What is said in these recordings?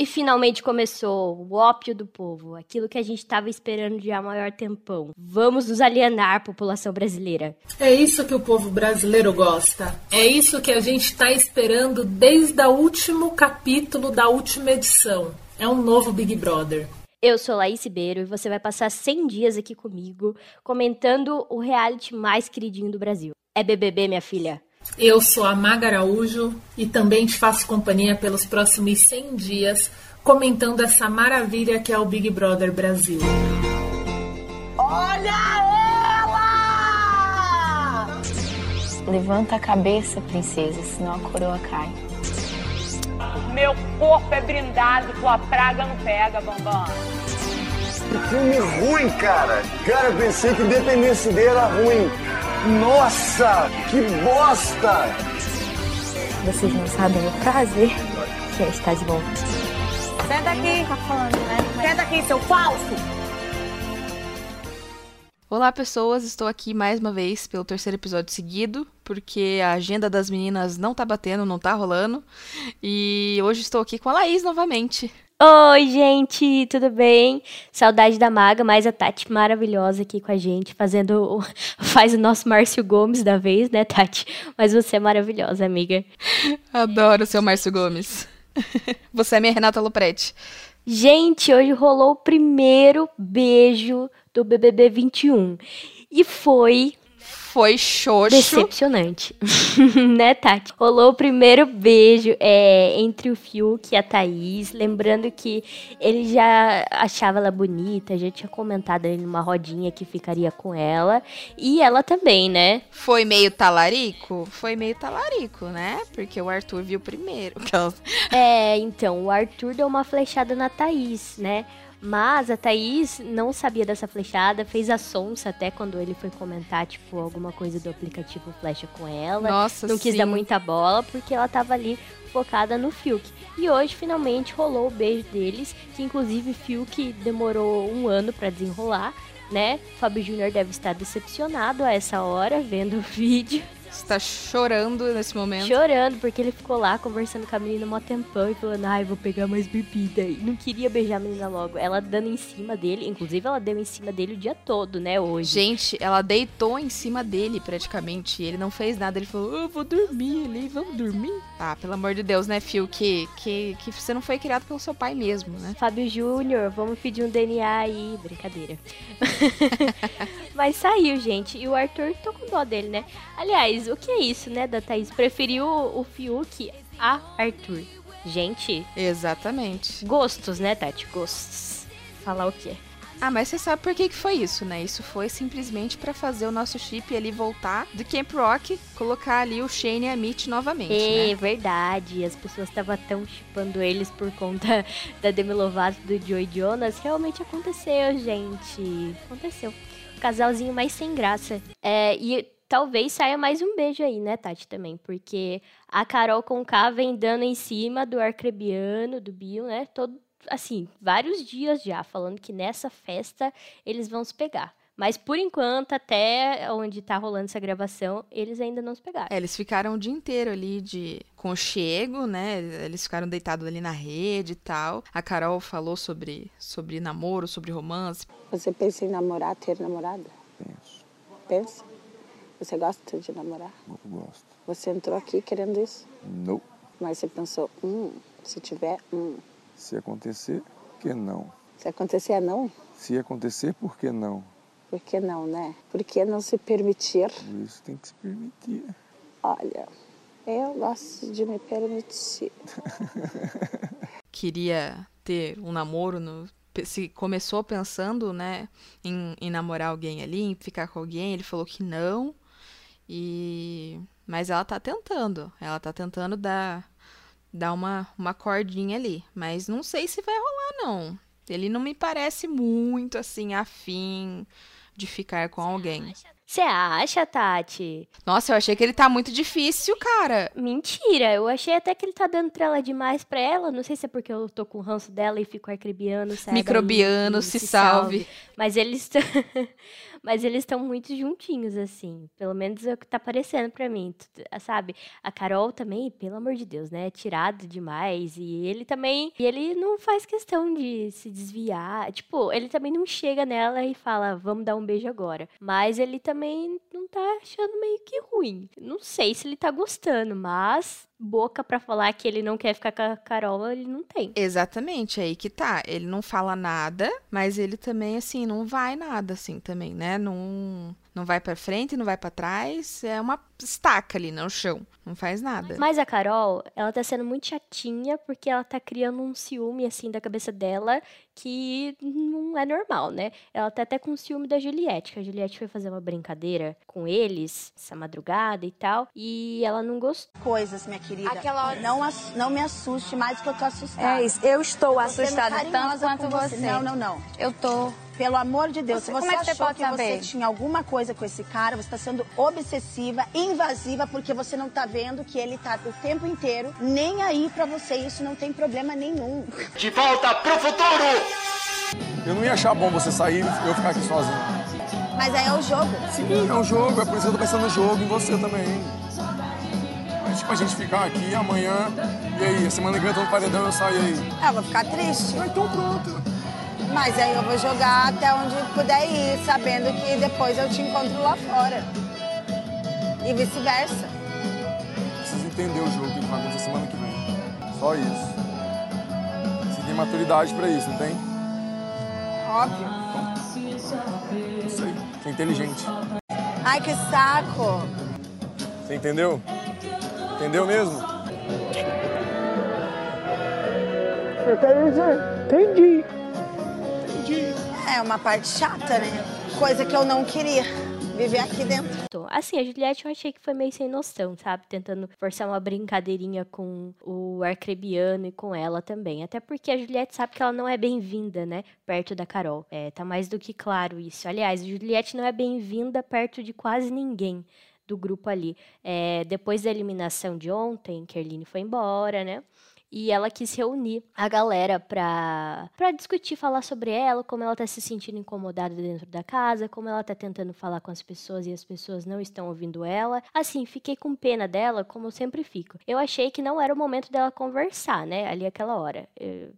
E finalmente começou o ópio do povo, aquilo que a gente estava esperando de há maior tempão. Vamos nos alienar, população brasileira. É isso que o povo brasileiro gosta. É isso que a gente está esperando desde o último capítulo da última edição. É um novo Big Brother. Eu sou Laís Ribeiro e você vai passar 100 dias aqui comigo comentando o reality mais queridinho do Brasil. É BBB, minha filha. Eu sou a Maga Araújo e também te faço companhia pelos próximos 100 dias comentando essa maravilha que é o Big Brother Brasil. Olha ela! Levanta a cabeça, princesa, senão a coroa cai. Meu corpo é brindado, tua praga não pega, Bambam. Que filme ruim, cara. Cara, eu pensei que Independência Day era ruim. Nossa, que bosta! Vocês não sabem o prazer que é estar de volta. Senta aqui. Tá falando, né? Senta aqui, seu falso. Olá, pessoas. Estou aqui mais uma vez pelo terceiro episódio seguido, porque a agenda das meninas não tá batendo, não tá rolando. E hoje estou aqui com a Laís novamente. Oi, gente, tudo bem? Saudade da Maga, mais a Tati maravilhosa aqui com a gente, fazendo. faz o nosso Márcio Gomes da vez, né, Tati? Mas você é maravilhosa, amiga. Adoro o seu Márcio Gomes. Você é minha Renata Lopretti. Gente, hoje rolou o primeiro beijo do BBB 21. E foi Foi xoxo. decepcionante. né, Tati? Rolou o primeiro beijo é, entre o Fiuk e a Thaís. Lembrando que ele já achava ela bonita, já tinha comentado ali numa rodinha que ficaria com ela. E ela também, né? Foi meio talarico? Foi meio talarico, né? Porque o Arthur viu primeiro. É, então, o Arthur deu uma flechada na Thaís, né? Mas a Thaís não sabia dessa flechada, fez a sonsa até quando ele foi comentar, tipo, alguma coisa do aplicativo Flecha com ela. Nossa, não quis sim. dar muita bola porque ela tava ali focada no Fiuk. E hoje finalmente rolou o beijo deles, que inclusive Fiuk demorou um ano pra desenrolar, né? Fábio Júnior deve estar decepcionado a essa hora vendo o vídeo. Está chorando nesse momento. Chorando, porque ele ficou lá conversando com a menina mó tempão e falando, ai, vou pegar mais bebida. E não queria beijar a menina logo. Ela dando em cima dele, inclusive ela deu em cima dele o dia todo, né, hoje. Gente, ela deitou em cima dele praticamente. e Ele não fez nada. Ele falou, eu vou dormir ali, vamos dormir. Ah, pelo amor de Deus, né, Phil? Que, que, que você não foi criado pelo seu pai mesmo, né? Fábio Júnior, vamos pedir um DNA aí. Brincadeira. Mas saiu, gente. E o Arthur tô com dó dele, né? Aliás, o que é isso, né, da Thaís? Preferiu o Fiuk a Arthur. Gente, Exatamente. gostos, né, Tati? Gostos. Falar o quê? Ah, mas você sabe por que, que foi isso, né? Isso foi simplesmente pra fazer o nosso chip ali voltar do Camp Rock, colocar ali o Shane e a Mitch novamente, É né? verdade, as pessoas estavam tão chipando eles por conta da Demi Lovato do Joey Jonas. Realmente aconteceu, gente. Aconteceu. Casalzinho mais sem graça. É, e talvez saia mais um beijo aí, né, Tati, também. Porque a Carol Conká vem dando em cima do Arcrebiano, do Bill, né? Todo, assim, vários dias já, falando que nessa festa eles vão se pegar. Mas por enquanto, até onde tá rolando essa gravação, eles ainda não se pegaram. É, eles ficaram o dia inteiro ali de conchego, né? Eles ficaram deitados ali na rede e tal. A Carol falou sobre, sobre namoro, sobre romance. Você pensa em namorar, ter namorada? Penso, Pensa? Você gosta de namorar? eu gosto. Você entrou aqui querendo isso? Não. Mas você pensou, hum, se tiver, hum. Se acontecer, por que não? Se acontecer, é não? Se acontecer, por que não? Por que não, né? Por que não se permitir? Isso tem que se permitir. Olha, eu gosto de me permitir. Queria ter um namoro no. Se começou pensando, né, em, em namorar alguém ali, em ficar com alguém, ele falou que não. E. Mas ela tá tentando. Ela tá tentando dar, dar uma, uma cordinha ali. Mas não sei se vai rolar, não. Ele não me parece muito assim afim de ficar com alguém. Você acha, Tati? Nossa, eu achei que ele tá muito difícil, cara. Mentira, eu achei até que ele tá dando trela demais pra ela. Não sei se é porque eu tô com o ranço dela e fico arcrebiano. sai daí Microbiano, e se salve. Mas eles estão. Mas eles estão muito juntinhos, assim. Pelo menos é o que tá parecendo pra mim. tu- Sabe? A Carol também, pelo amor de Deus, né? É tirado demais. E ele também. E ele não faz questão de se desviar. Tipo, ele também não chega nela e fala, vamos dar um beijo agora. Mas ele também não tá achando meio que ruim. Não sei se ele tá gostando, mas boca pra falar que ele não quer ficar com a Carol, ele não tem. Exatamente, é aí que tá. Ele não fala nada, mas ele também, assim, não vai nada, assim, também, né? Não, não vai pra frente, não vai pra trás. É uma estaca ali no chão. Não faz nada. Mas a Carol, ela tá sendo muito chatinha porque ela tá criando um ciúme, assim, da cabeça dela que não é normal, né? Ela tá até com ciúme da Juliette, que a Juliette foi fazer uma brincadeira com eles essa madrugada e tal, e ela não gostou. Coisas, minha querida. Aquela hora- Não, ass- não me assuste mais que eu tô assustada. É isso, eu estou Tô assustada tanto quanto com você. Não, não, não. Eu tô. Pelo amor de Deus, Você- se você como é que você achou pode que saber? você tinha alguma coisa com esse cara, você está sendo obsessiva, invasiva, porque você não tá vendo que ele tá o tempo inteiro nem aí pra você. Isso não tem problema nenhum. De volta pro futuro! Eu não ia achar bom você sair e eu ficar aqui sozinho. Mas aí é o jogo. Sim, é um jogo, é por isso que eu tô pensando no jogo, em você também. Mas tipo, a gente ficar aqui amanhã, e aí, a semana que vem eu tô no paredão eu saio aí. Eu vou ficar triste. Ah, então pronto. Mas aí eu vou jogar até onde puder ir, sabendo que depois eu te encontro lá fora. E vice-versa. Preciso entender o jogo que vai acontecer semana que vem. Só isso. Você tem maturidade pra isso, não tem? Óbvio. Não sei. Você é inteligente. Ai, que saco. Você entendeu? Entendeu mesmo? Entendi. É uma parte chata, né? Coisa que eu não queria viver aqui dentro. Assim, a Juliette eu achei que foi meio sem noção, sabe? Tentando forçar uma brincadeirinha com o Arcrebiano e com ela também. Até porque a Juliette sabe que ela não é bem-vinda, né? Perto da Carol. É, tá mais do que claro isso. Aliás, a Juliette não é bem-vinda perto de quase ninguém do grupo ali. É, depois da eliminação de ontem, Kerline foi embora, né? E ela quis reunir a galera pra, pra discutir, falar sobre ela, como ela tá se sentindo incomodada dentro da casa, como ela tá tentando falar com as pessoas e as pessoas não estão ouvindo ela. Assim, fiquei com pena dela, como eu sempre fico. Eu achei que não era o momento dela conversar, né, ali aquela hora.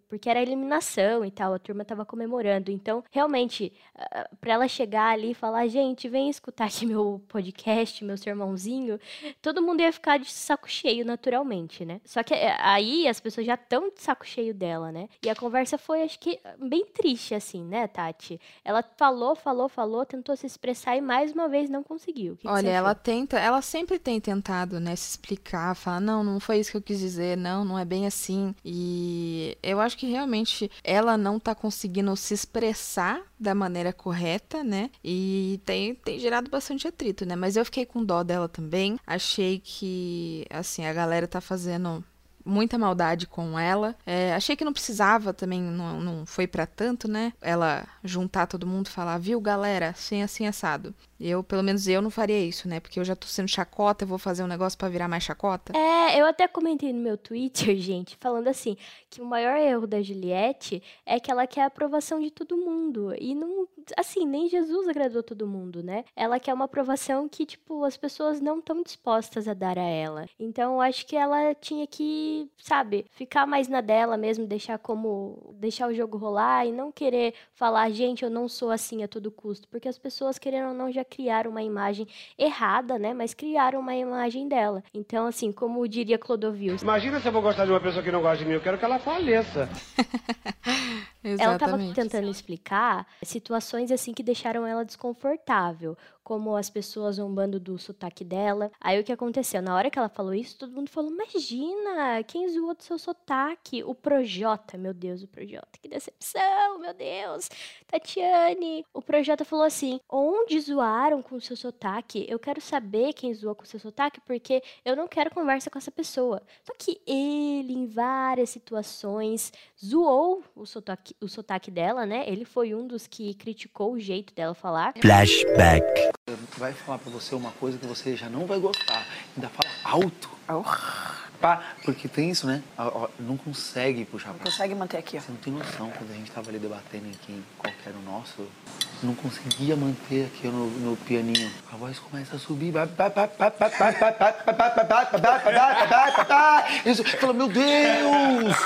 Porque era eliminação e tal, a turma tava comemorando. Então, realmente, ah, pra ela chegar ali e falar, gente, vem escutar aqui meu podcast, meu sermãozinho, todo mundo ia ficar de saco cheio naturalmente, né? Só que eh, aí as pessoas já estão de saco cheio dela, né? E a conversa foi, acho que, bem triste, assim, né, Tati? Ela falou, falou, falou, tentou se expressar e mais uma vez não conseguiu. Que que Olha, você ela tenta, ela sempre tem tentado, né, se explicar, falar, não, não foi isso que eu quis dizer, não, não é bem assim. E eu acho que realmente ela não tá conseguindo se expressar da maneira correta, né? E tem, tem gerado bastante atrito, né? Mas eu fiquei com dó dela também. Achei que, assim, a galera tá fazendo muita maldade com ela. É, achei que não precisava também, não, não foi pra tanto, né? Ela juntar todo mundo e falar, viu, galera, assim, assim, assado. Eu, pelo menos eu, não faria isso, né? Porque eu já tô sendo chacota, eu vou fazer um negócio pra virar mais chacota. É, eu até comentei no meu Twitter, gente, falando assim, que o maior erro da Juliette é que ela quer a aprovação de todo mundo. E não, assim, nem Jesus agradou todo mundo, né? Ela quer uma aprovação que, tipo, as pessoas não estão dispostas a dar a ela. Então, eu acho que ela tinha que, sabe, ficar mais na dela mesmo, deixar como, deixar o jogo rolar e não querer falar, gente, eu não sou assim a todo custo. Porque as pessoas, querendo ou não, já criaram uma imagem errada, né? Mas criaram uma imagem dela. Então, assim, como diria Clodovil, Imagina se eu vou gostar de uma pessoa que não gosta de mim. Eu quero que ela faleça. Ela estava Exatamente. tentando explicar situações assim que deixaram ela desconfortável, como as pessoas zombando do sotaque dela. Aí o que aconteceu? Na hora que ela falou isso, todo mundo falou: Imagina, quem zoou do seu sotaque? O Projota, meu Deus, o Projota, que decepção, meu Deus. Tatiane, o Projota falou assim: Onde zoaram com o seu sotaque? Eu quero saber quem zoou com o seu sotaque, porque eu não quero conversa com essa pessoa. Só que ele, em várias situações, zoou o sotaque o sotaque dela, né? Ele foi um dos que criticou o jeito dela falar. Flashback. Vai falar pra você uma coisa que você já não vai gostar. Ainda fala alto. Pá, porque tem isso, né? Não consegue puxar pra Consegue manter aqui, ó. Você não tem noção, quando a gente tava ali debatendo aqui qual que era o nosso, não conseguia manter aqui no, no pianinho. A voz começa a subir. Isso, fala, meu Deus!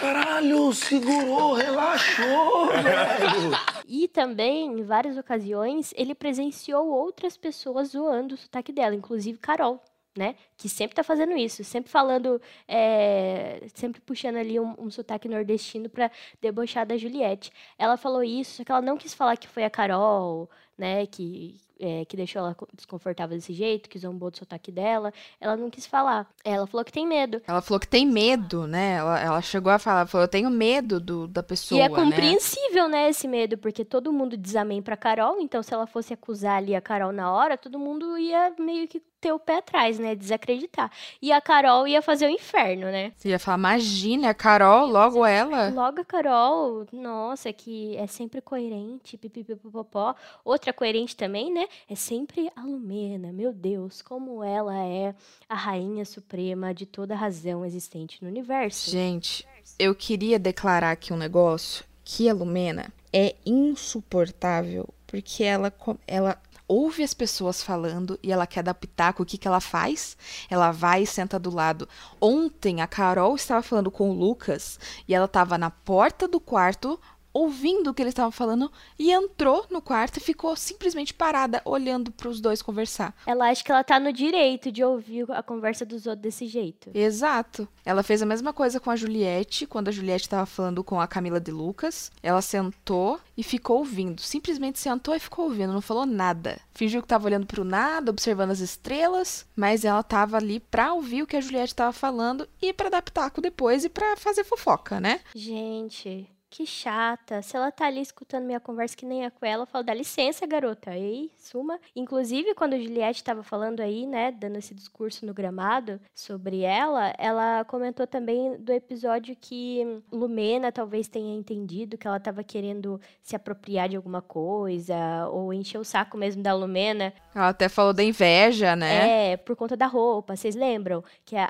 Caralho, segurou, relaxou, velho! E também, em várias ocasiões, ele presenciou outras pessoas zoando o sotaque dela, inclusive Carol. Né? Que sempre tá fazendo isso, sempre falando, é, sempre puxando ali um, um sotaque nordestino pra debochar da Juliette. Ela falou isso, só que ela não quis falar que foi a Carol, né, que, é, que deixou ela co- desconfortável desse jeito, que zombou do sotaque dela. Ela não quis falar. Ela falou que tem medo. Ela falou que tem medo, né? Ela, ela chegou a falar, falou, eu tenho medo do, da pessoa, e é né? compreensível, né, esse medo, porque todo mundo diz amém pra Carol, então se ela fosse acusar ali a Carol na hora, todo mundo ia meio que ter o pé atrás, né, desacreditar. E a Carol ia fazer o inferno, né? Você ia falar, imagina, a Carol, logo ela. Logo a Carol, nossa, que é sempre coerente, pipipipopopó. Outra coerente também, né, é sempre a Lumena. Meu Deus, como ela é a rainha suprema de toda a razão existente no universo. Gente, eu queria declarar aqui um negócio que a Lumena é insuportável porque ela ela ouve as pessoas falando e ela quer pitaco, o que que ela faz? Ela vai e senta do lado. Ontem a Carol estava falando com o Lucas e ela estava na porta do quarto ouvindo o que eles estavam falando e entrou no quarto e ficou simplesmente parada olhando para os dois conversar. Ela acha que ela tá no direito de ouvir a conversa dos outros desse jeito. Exato. Ela fez a mesma coisa com a Juliette, quando a Juliette estava falando com a Camila de Lucas. Ela sentou e ficou ouvindo. Simplesmente sentou e ficou ouvindo, não falou nada. Fingiu que estava olhando pro nada, observando as estrelas, mas ela estava ali pra ouvir o que a Juliette estava falando e pra dar pitaco depois e pra fazer fofoca, né? Gente, que chata. Se ela tá ali escutando minha conversa que nem é com ela, eu falo, dá licença, garota. Ei, suma. Inclusive, quando a Juliette tava falando aí, né, dando esse discurso no gramado sobre ela, ela comentou também do episódio que Lumena talvez tenha entendido que ela tava querendo se apropriar de alguma coisa, ou encher o saco mesmo da Lumena. Ela até falou da inveja, né? É, por conta da roupa. Vocês lembram que a,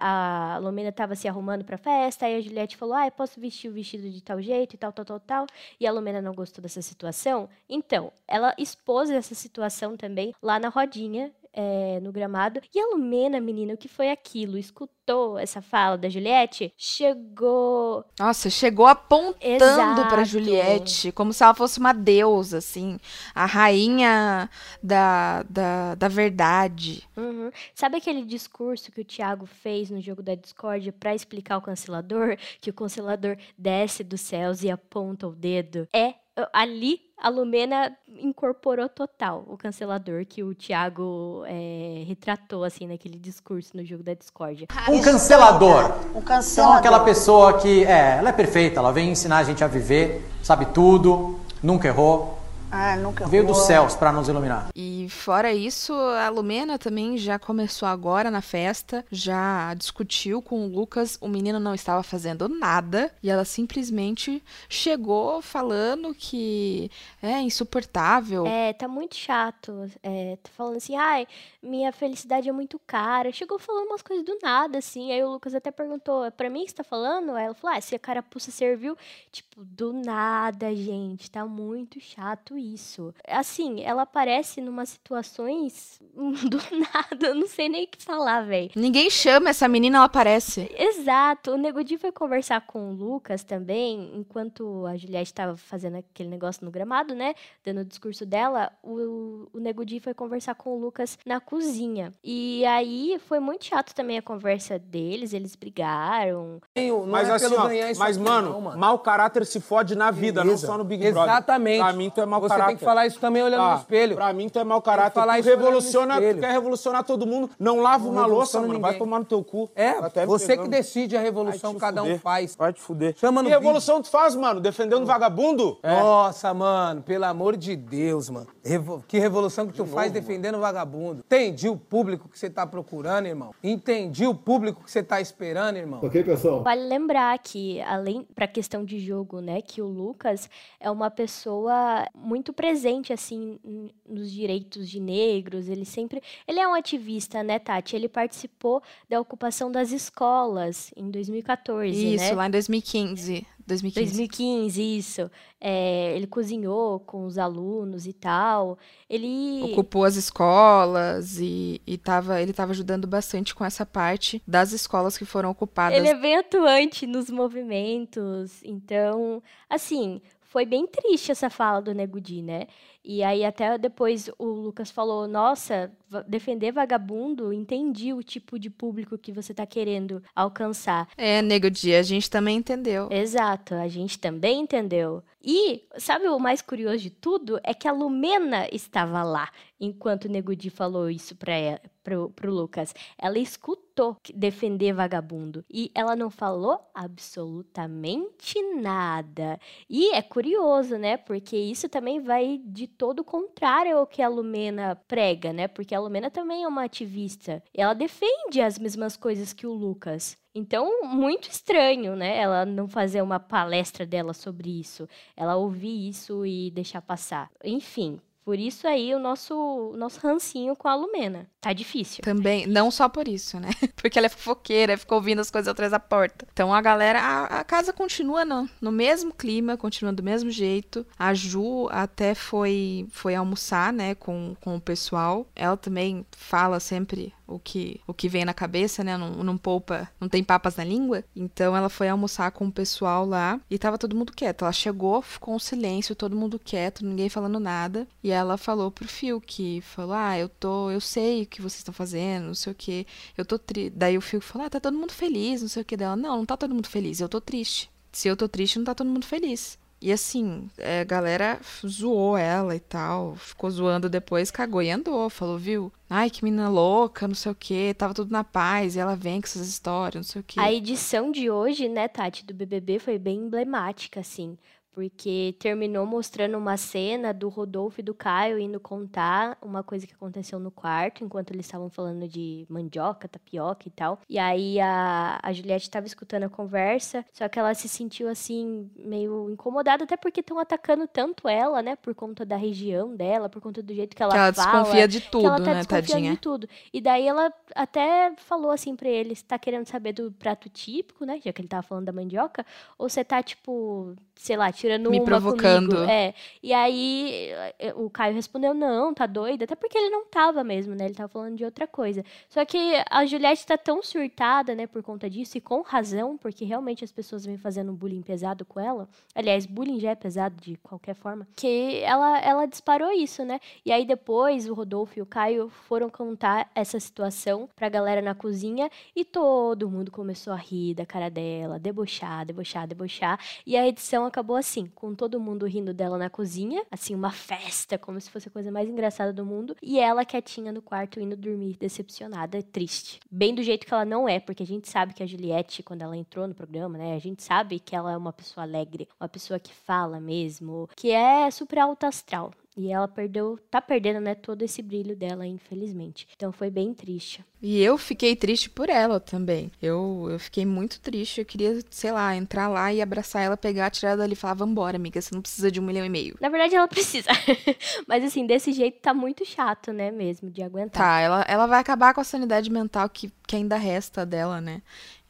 a Lumena tava se arrumando pra festa, aí a Juliette falou: Ah, eu posso vestir o vestido de tal jeito e tal, tal, tal, tal. E a Lumena não gostou dessa situação. Então, ela expôs essa situação também lá na rodinha. É, no gramado. E a Lumena, menina, o que foi aquilo? Escutou essa fala da Juliette? Chegou. Nossa, chegou apontando pra Exato. Juliette, como se ela fosse uma deusa, assim. A rainha da, da, da verdade. Uhum. Sabe aquele discurso que o Thiago fez no jogo da Discord pra explicar o cancelador? Que o cancelador desce dos céus e aponta o dedo? É, ali a Lumena incorporou total o cancelador que o Thiago é, retratou, assim, naquele discurso no jogo da Discord. Um cancelador. Um Então, cancelador. aquela pessoa que, é, ela é perfeita, ela vem ensinar a gente a viver, sabe tudo, nunca errou, Ah, nunca veio dos céus para nos iluminar. E fora isso, a Lumena também já começou agora na festa, já discutiu com o Lucas, o menino não estava fazendo nada, e ela simplesmente chegou falando que é insuportável. É, tá muito chato. É, tá falando assim, ai, minha felicidade é muito cara. Chegou falando umas coisas do nada, assim. Aí o Lucas até perguntou, é pra mim que você tá falando? Aí ela falou, ah, se a carapuça serviu. Tipo, do nada, gente. Tá muito chato isso. Assim, ela aparece numas situações do nada. Eu não sei nem o que falar, velho. Ninguém chama essa menina, ela aparece. Exato. O Nego Di foi conversar com o Lucas também, enquanto a Juliette estava fazendo aquele negócio no gramado, né? Dando o discurso dela. O, o Nego Di foi conversar com o Lucas na cozinha. E aí foi muito chato também a conversa deles. Eles brigaram. Mas assim, ó, mas mano, mau caráter se fode na vida, não só no Big Brother. Exatamente. Pra mim, tu é mau Você você tem que falar isso também olhando Ah, no espelho. Pra mim, tu é mau caráter. falar tu revoluciona, tu quer revolucionar todo mundo. Não lava Não uma louça, mano. Vai tomar no teu cu. É, Tá você pegando. que decide a revolução, cada um fuder. faz. Vai te fuder. Chama no que revolução tu faz, mano? Defendendo vagabundo? É. Nossa, mano, pelo amor de Deus, mano. Revo- Que revolução que tu faz defendendo vagabundo. Entendi o público que você tá procurando, irmão. Entendi o público que você tá esperando, irmão. pessoal? Vale lembrar que, além pra questão de jogo, né, que o Lucas é uma pessoa muito presente, assim, nos direitos de negros. Ele sempre. Ele é um ativista, né, Tati? Ele participou da ocupação das escolas em 2014. Isso, né? lá em 2015. 2015. 2015, isso. É, ele cozinhou com os alunos e tal. Ele. Ocupou as escolas e, e tava, ele estava ajudando bastante com essa parte das escolas que foram ocupadas. Ele é bem atuante nos movimentos. Então, assim, foi bem triste essa fala do Nego Di, né? E aí até depois o Lucas falou, nossa, defender vagabundo, entendi o tipo de público que você tá querendo alcançar. É, Nego Dia, a gente também entendeu. Exato, a gente também entendeu. E sabe o mais curioso de tudo? É que a Lumena estava lá enquanto o Nego Di falou isso pra ela, pro, pro Lucas. Ela escutou defender vagabundo e ela não falou absolutamente nada. E é curioso, né? Porque isso também vai de todo contrário ao que a Lumena prega, né? Porque a Lumena também é uma ativista. Ela defende as mesmas coisas que o Lucas. Então, muito estranho, né? Ela não fazer uma palestra dela sobre isso. Ela ouvir isso e deixar passar. Enfim, por isso aí o nosso, nosso rancinho com a Lumena. Tá difícil. Também, não só por isso, né? Porque ela é fofoqueira, fica ouvindo as coisas atrás da porta. Então a galera, a, a casa continua no, no mesmo clima, continua do mesmo jeito. A Ju até foi, foi almoçar, né, com, com o pessoal. Ela também fala sempre o que, o que vem na cabeça, né? Não, não poupa, não tem papas na língua. Então ela foi almoçar com o pessoal lá e tava todo mundo quieto. Ela chegou, ficou um silêncio, todo mundo quieto, ninguém falando nada. E ela falou pro Phil que falou: "Ah, eu tô, eu sei o que vocês estão fazendo, não sei o que. Eu tô tri... Daí o Phil falou: "Ah, tá todo mundo feliz, não sei o que dela. Não, não tá todo mundo feliz, eu tô triste. Se eu tô triste, não tá todo mundo feliz." E assim, é, a galera zoou ela e tal, ficou zoando depois, cagou e andou, falou, viu? Ai, que menina louca, não sei o que, tava tudo na paz, e ela vem com essas histórias, não sei o que. A edição de hoje, né, Tati, do BBB foi bem emblemática, assim. Porque terminou mostrando uma cena do Rodolfo e do Caio indo contar uma coisa que aconteceu no quarto, enquanto eles estavam falando de mandioca, tapioca e tal. E aí a, a Juliette estava escutando a conversa, só que ela se sentiu assim, meio incomodada, até porque estão atacando tanto ela, né, por conta da região dela, por conta do jeito que ela Que ela fala. desconfia de que ela tudo, tá né, desconfiando tadinha? de tudo. E daí ela até falou assim pra ele, você tá querendo saber do prato típico, né? Já que ele tava falando da mandioca, ou você tá, tipo, sei lá, tirando Me provocando. comigo? É. E aí eh, o Caio respondeu, não, tá doida? Até porque ele não tava mesmo, né? Ele tava falando de outra coisa. Só que a Juliette tá tão surtada, né, por conta disso, e com razão, porque realmente as pessoas vêm fazendo bullying pesado com ela. Aliás, bullying já é pesado de qualquer forma. Que ela, ela disparou isso, né? E aí depois o Rodolfo e o Caio foram contar essa situação pra galera na cozinha e todo mundo começou a rir da cara dela, debochar, debochar, debochar. E a edição acabou assim, com todo mundo rindo dela na cozinha, assim, uma festa, como se fosse a coisa mais engraçada do mundo, e ela quietinha no quarto indo dormir, decepcionada, triste. Bem do jeito que ela não é, porque a gente sabe que a Juliette, quando ela entrou no programa, né, a gente sabe que ela é uma pessoa alegre, uma pessoa que fala mesmo, que é super alta astral. E ela perdeu, tá perdendo, né, todo esse brilho dela, infelizmente. Então foi bem triste. E eu fiquei triste por ela também. Eu, eu fiquei muito triste. Eu queria, sei lá, entrar lá e abraçar ela, pegar, tirar ela dali e falar: vambora, amiga, você não precisa de um milhão e meio. Na verdade, ela precisa. Mas assim, desse jeito tá muito chato, né, mesmo, de aguentar. Tá, ela, ela vai acabar com a sanidade mental que, que ainda resta dela, né?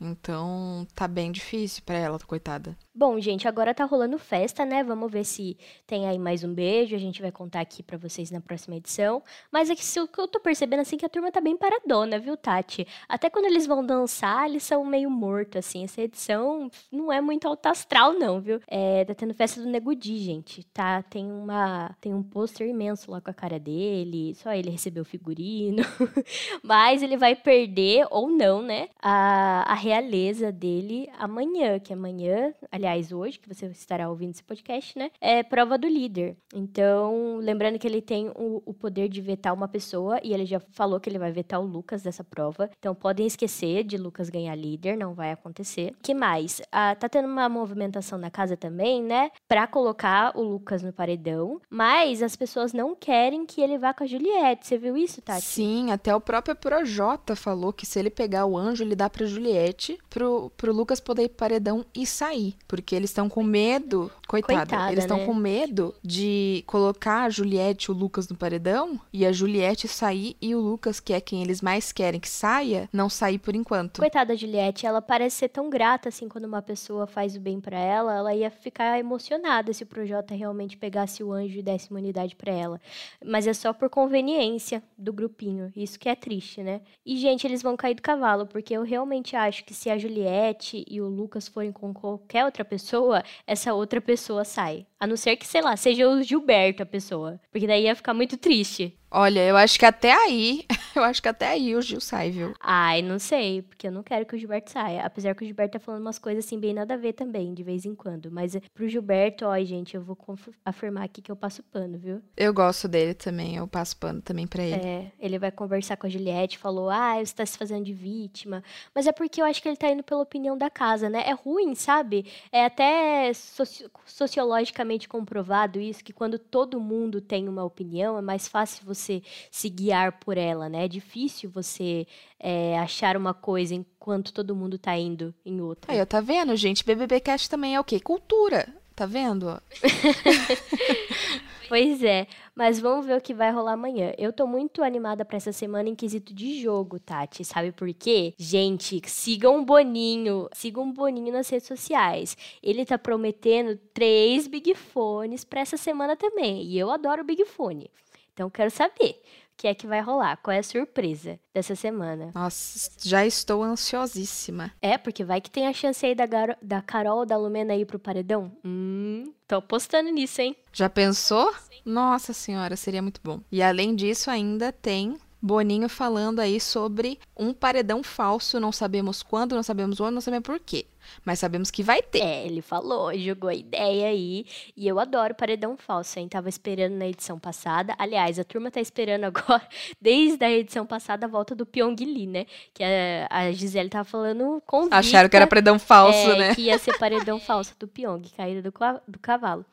Então tá bem difícil pra ela, coitada. Bom, gente, agora tá rolando festa, né? Vamos ver se tem aí mais um beijo. A gente vai contar aqui pra vocês na próxima edição. Mas é que se eu tô percebendo assim que a turma tá bem paradona, viu, Tati? Até quando eles vão dançar, eles são meio mortos, assim. Essa edição não é muito alta astral, não, viu? É, tá tendo festa do Negudi, gente. Tá, tem uma. Tem um pôster imenso lá com a cara dele. Só ele recebeu o figurino. Mas ele vai perder, ou não, né? A, a realeza dele amanhã, que amanhã, aliás, hoje, que você estará ouvindo esse podcast, né? É prova do líder. Então, lembrando que ele tem o, o poder de vetar uma pessoa e ele já falou que ele vai vetar o Lucas dessa prova. Então, podem esquecer de Lucas ganhar líder, não vai acontecer. que mais? Ah, tá tendo uma movimentação na casa também, né? Pra colocar o Lucas no paredão, mas as pessoas não querem que ele vá com a Juliette. Você viu isso, Tati? Sim, até o próprio Projota falou que se ele pegar o anjo, ele dá pra Juliette pro, pro Lucas poder ir pro paredão e sair. Porque eles estão com medo. Coitada, Coitada, eles estão né? com medo de colocar a Juliette e o Lucas no paredão e a Juliette sair e o Lucas, que é quem eles mais querem que saia, não sair por enquanto. Coitada da Juliette, ela parece ser tão grata assim quando uma pessoa faz o bem pra ela, ela ia ficar emocionada se o Projota realmente pegasse o anjo e desse imunidade pra ela. Mas é só por conveniência do grupinho. Isso que é triste, né? E gente, eles vão cair do cavalo, porque eu realmente acho que se a Juliette e o Lucas forem com qualquer outra pessoa, essa outra pessoa sai. A não ser que, sei lá, seja o Gilberto a pessoa, porque daí ia ficar muito triste. Olha, eu acho que até aí, eu acho que até aí o Gil sai, viu? Ai, não sei, porque eu não quero que o Gilberto saia. Apesar que o Gilberto tá falando umas coisas assim, bem nada a ver também, de vez em quando. Mas eh, pro Gilberto, ó, gente, eu vou afirmar aqui que eu passo pano, viu? Eu gosto dele também, eu passo pano também pra ele. É, ele vai conversar com a Juliette, falou, ah, você tá se fazendo de vítima. Mas é porque eu acho que ele tá indo pela opinião da casa, né? É ruim, sabe? É até soci- sociologicamente comprovado isso, que quando todo mundo tem uma opinião, é mais fácil você se guiar por ela, né? É difícil você é, achar uma coisa enquanto todo mundo tá indo em outra. Aí, tá vendo, gente? BBB Cast também é o quê? Cultura. Tá vendo? Pois é, mas vamos ver o que vai rolar amanhã. Eu tô muito animada pra essa semana em quesito de jogo, Tati. Sabe por quê? Gente, sigam o Boninho, sigam o Boninho nas redes sociais. Ele tá prometendo três Big Fones pra essa semana também. E eu adoro Big Fone. Então quero saber o que é que vai rolar, qual é a surpresa dessa semana. Nossa, já estou ansiosíssima. É, porque vai que tem a chance aí da, Garo- da Carol, da Lumena ir pro paredão. Hum, tô apostando nisso, hein? Já pensou? Nossa senhora, seria muito bom. E além disso, ainda tem Boninho falando aí sobre um paredão falso. Não sabemos quando, não sabemos onde, não sabemos por quê. Mas sabemos que vai ter. É, ele falou, jogou a ideia aí. E eu adoro paredão falso, hein? Tava esperando na edição passada. Aliás, a turma tá esperando agora, desde a edição passada, a volta do Pyong Lee, né? Que a, a Gisele tava falando com Acharam que era paredão falso, é, né? Que ia ser paredão falso do Pyong, caída do, do cavalo.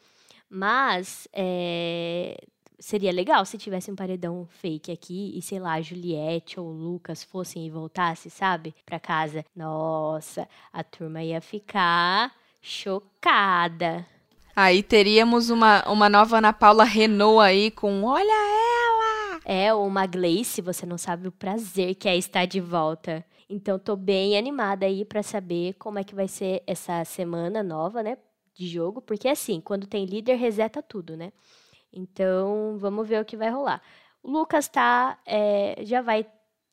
Mas é, seria legal se tivesse um paredão fake aqui e, sei lá, a Juliette ou o Lucas fossem e voltassem, sabe? Pra casa. Nossa, a turma ia ficar chocada. Aí teríamos uma, uma nova Ana Paula Renault aí com Olha ela! É, ou uma Gleice, você não sabe o prazer que é estar de volta. Então, tô bem animada aí pra saber como é que vai ser essa semana nova, né? De jogo, porque assim, quando tem líder, reseta tudo, né? Então, vamos ver o que vai rolar. O Lucas tá. é, já vai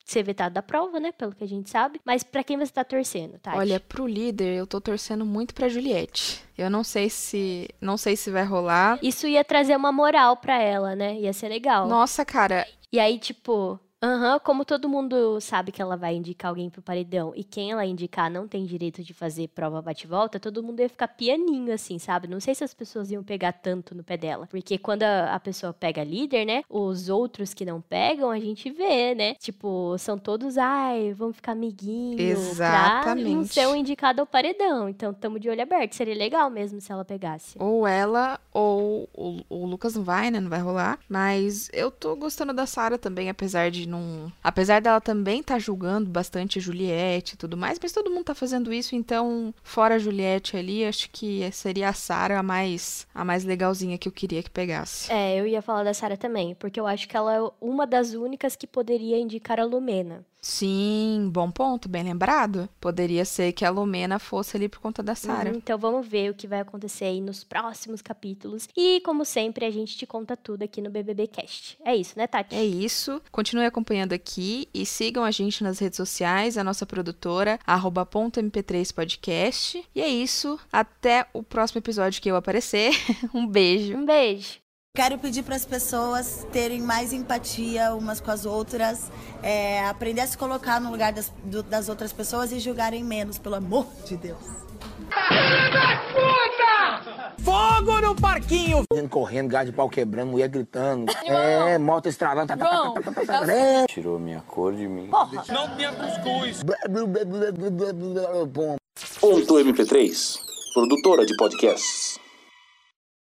ser vetado da prova, né? Pelo que a gente sabe. Mas pra quem você tá torcendo, Tati? Olha, pro líder, eu tô torcendo muito pra Juliette. Eu não sei se. Não sei se vai rolar. Isso ia trazer uma moral pra ela, né? Ia ser legal. Nossa, cara. E aí, tipo, aham, como todo mundo sabe que ela vai indicar alguém pro paredão e quem ela indicar não tem direito de fazer prova bate-volta, todo mundo ia ficar pianinho, assim, sabe? Não sei se as pessoas iam pegar tanto no pé dela. Porque quando a, a pessoa pega líder, né? Os outros que não pegam, a gente vê, né? Tipo, são todos, ai, vamos ficar amiguinho. Pra não Exatamente. ser um indicado ao paredão. Então, tamo de olho aberto. Seria legal mesmo se ela pegasse. Ou ela, ou o, o Lucas não vai, né? Não vai rolar. Mas eu tô gostando da Sara também, apesar de não. Apesar dela também tá julgando bastante a Juliette e tudo mais, mas todo mundo tá fazendo isso, então, fora a Juliette ali, acho que seria a Sara a mais, a mais legalzinha que eu queria que pegasse. É, eu ia falar da Sarah também, porque eu acho que ela é uma das únicas que poderia indicar a Lumena. Sim, bom ponto, bem lembrado. Poderia ser que a Lumena fosse ali por conta da Sara. Uhum, então vamos ver o que vai acontecer aí nos próximos capítulos. E como sempre, a gente te conta tudo aqui no BBB Cast. É isso, né, Tati? É isso. Continue acompanhando aqui e sigam a gente nas redes sociais, a nossa produtora, arroba ponto .mp3 podcast. E é isso. Até o próximo episódio que eu aparecer. um beijo. Um beijo. Quero pedir para as pessoas terem mais empatia umas com as outras, é, aprender a se colocar no lugar das, do- das outras pessoas e julgarem menos, pelo amor de Deus. Fogo no parquinho! Correndo, gás de pau quebrando, mulher gritando. É, moto estralando. Tá, tá, tá, tá, tá, tá, tá, tá. Tirou minha cor de mim. Não tinha cuscuz. Ponto MP3, produtora de podcasts.